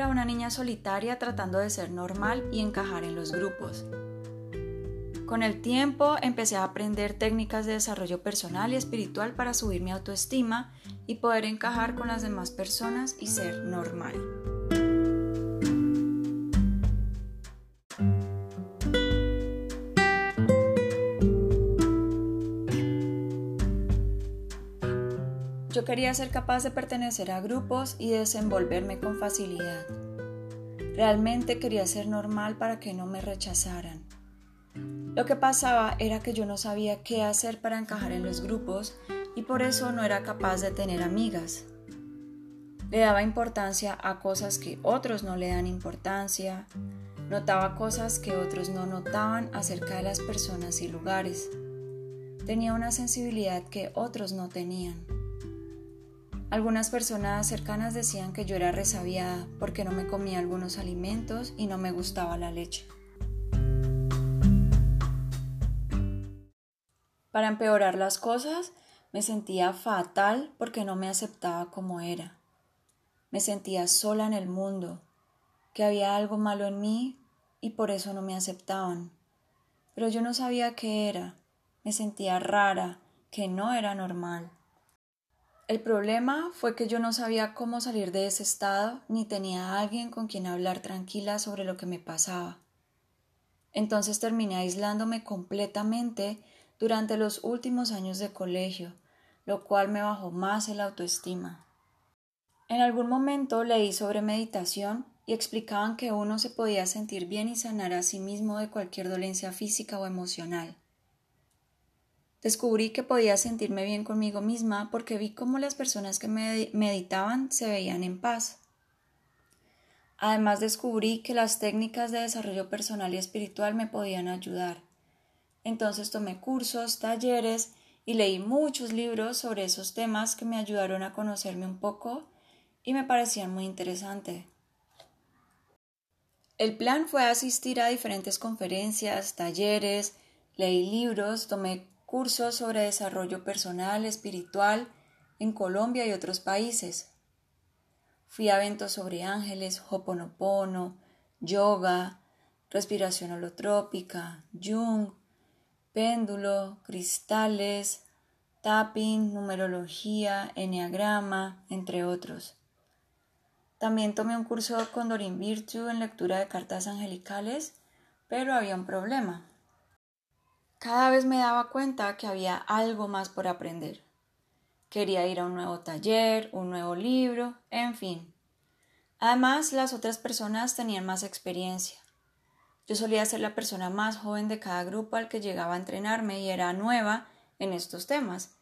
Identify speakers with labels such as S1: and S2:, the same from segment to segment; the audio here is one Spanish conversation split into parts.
S1: era una niña solitaria tratando de ser normal y encajar en los grupos. Con el tiempo empecé a aprender técnicas de desarrollo personal y espiritual para subir mi autoestima y poder encajar con las demás personas y ser normal. Yo quería ser capaz de pertenecer a grupos y desenvolverme con facilidad. Realmente quería ser normal para que no me rechazaran. Lo que pasaba era que yo no sabía qué hacer para encajar en los grupos y por eso no era capaz de tener amigas. Le daba importancia a cosas que otros no le dan importancia, notaba cosas que otros no notaban acerca de las personas y lugares. Tenía una sensibilidad que otros no tenían. Algunas personas cercanas decían que yo era resabiada porque no me comía algunos alimentos y no me gustaba la leche. Para empeorar las cosas, me sentía fatal porque no me aceptaba como era. Me sentía sola en el mundo, que había algo malo en mí y por eso no me aceptaban. Pero yo no sabía qué era. Me sentía rara, que no era normal. El problema fue que yo no sabía cómo salir de ese estado ni tenía a alguien con quien hablar tranquila sobre lo que me pasaba. Entonces terminé aislándome completamente durante los últimos años de colegio, lo cual me bajó más el autoestima. En algún momento leí sobre meditación y explicaban que uno se podía sentir bien y sanar a sí mismo de cualquier dolencia física o emocional. Descubrí que podía sentirme bien conmigo misma porque vi cómo las personas que meditaban se veían en paz. Además descubrí que las técnicas de desarrollo personal y espiritual me podían ayudar. Entonces tomé cursos, talleres y leí muchos libros sobre esos temas que me ayudaron a conocerme un poco y me parecían muy interesantes. El plan fue asistir a diferentes conferencias, talleres, leí libros, tomé cursos sobre desarrollo personal, espiritual en Colombia y otros países. Fui a eventos sobre ángeles, hoponopono, yoga, respiración holotrópica, Jung, péndulo, cristales, tapping, numerología, enneagrama, entre otros. También tomé un curso con Dorin Virtue en lectura de cartas angelicales, pero había un problema. Cada vez me daba cuenta que había algo más por aprender. Quería ir a un nuevo taller, un nuevo libro, en fin. Además, las otras personas tenían más experiencia. Yo solía ser la persona más joven de cada grupo al que llegaba a entrenarme y era nueva en estos temas.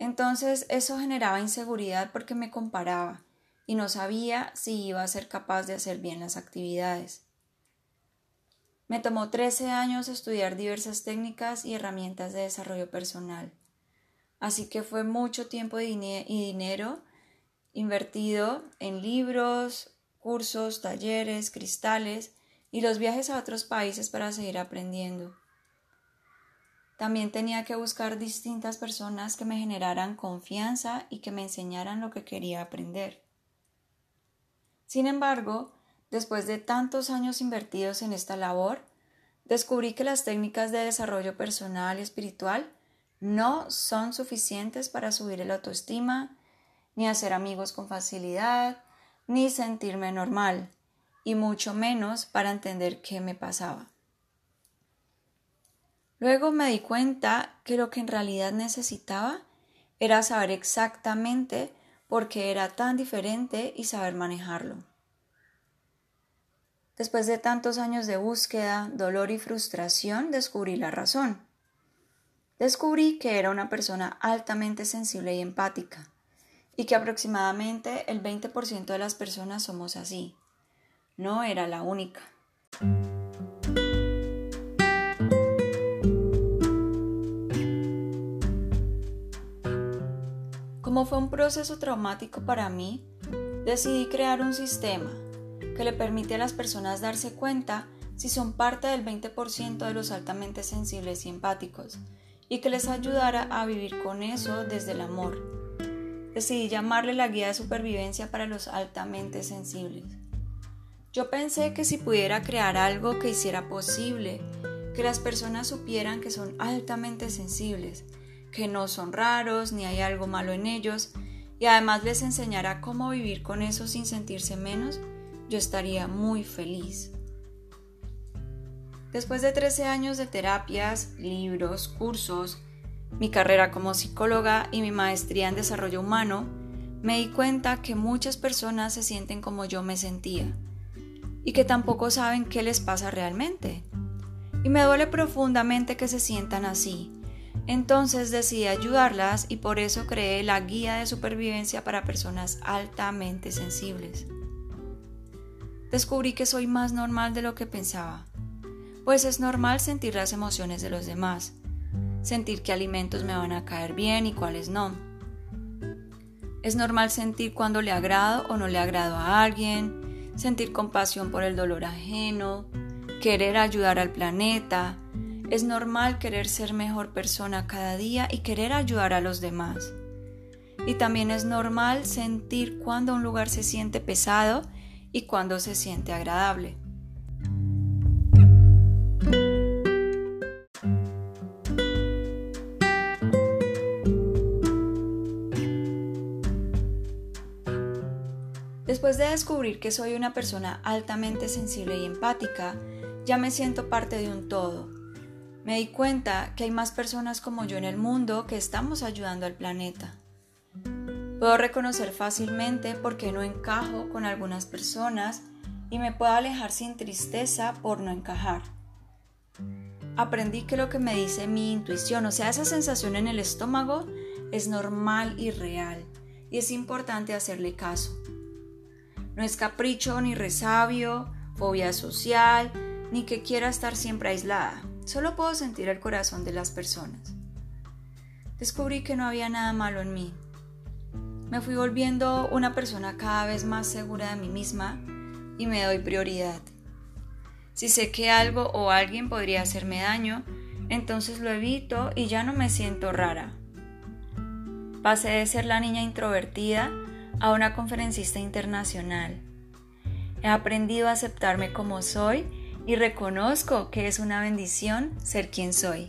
S1: Entonces eso generaba inseguridad porque me comparaba y no sabía si iba a ser capaz de hacer bien las actividades. Me tomó 13 años estudiar diversas técnicas y herramientas de desarrollo personal. Así que fue mucho tiempo y dinero invertido en libros, cursos, talleres, cristales y los viajes a otros países para seguir aprendiendo. También tenía que buscar distintas personas que me generaran confianza y que me enseñaran lo que quería aprender. Sin embargo, Después de tantos años invertidos en esta labor, descubrí que las técnicas de desarrollo personal y espiritual no son suficientes para subir el autoestima, ni hacer amigos con facilidad, ni sentirme normal, y mucho menos para entender qué me pasaba. Luego me di cuenta que lo que en realidad necesitaba era saber exactamente por qué era tan diferente y saber manejarlo. Después de tantos años de búsqueda, dolor y frustración, descubrí la razón. Descubrí que era una persona altamente sensible y empática, y que aproximadamente el 20% de las personas somos así. No era la única. Como fue un proceso traumático para mí, decidí crear un sistema que le permite a las personas darse cuenta si son parte del 20% de los altamente sensibles y empáticos, y que les ayudara a vivir con eso desde el amor. Decidí llamarle la guía de supervivencia para los altamente sensibles. Yo pensé que si pudiera crear algo que hiciera posible, que las personas supieran que son altamente sensibles, que no son raros ni hay algo malo en ellos, y además les enseñara cómo vivir con eso sin sentirse menos, yo estaría muy feliz. Después de 13 años de terapias, libros, cursos, mi carrera como psicóloga y mi maestría en desarrollo humano, me di cuenta que muchas personas se sienten como yo me sentía y que tampoco saben qué les pasa realmente. Y me duele profundamente que se sientan así. Entonces decidí ayudarlas y por eso creé la guía de supervivencia para personas altamente sensibles. Descubrí que soy más normal de lo que pensaba, pues es normal sentir las emociones de los demás, sentir qué alimentos me van a caer bien y cuáles no. Es normal sentir cuando le agrado o no le agrado a alguien, sentir compasión por el dolor ajeno, querer ayudar al planeta. Es normal querer ser mejor persona cada día y querer ayudar a los demás. Y también es normal sentir cuando un lugar se siente pesado y cuando se siente agradable. Después de descubrir que soy una persona altamente sensible y empática, ya me siento parte de un todo. Me di cuenta que hay más personas como yo en el mundo que estamos ayudando al planeta. Puedo reconocer fácilmente por qué no encajo con algunas personas y me puedo alejar sin tristeza por no encajar. Aprendí que lo que me dice mi intuición, o sea, esa sensación en el estómago, es normal y real y es importante hacerle caso. No es capricho ni resabio, fobia social, ni que quiera estar siempre aislada. Solo puedo sentir el corazón de las personas. Descubrí que no había nada malo en mí. Me fui volviendo una persona cada vez más segura de mí misma y me doy prioridad. Si sé que algo o alguien podría hacerme daño, entonces lo evito y ya no me siento rara. Pasé de ser la niña introvertida a una conferencista internacional. He aprendido a aceptarme como soy y reconozco que es una bendición ser quien soy.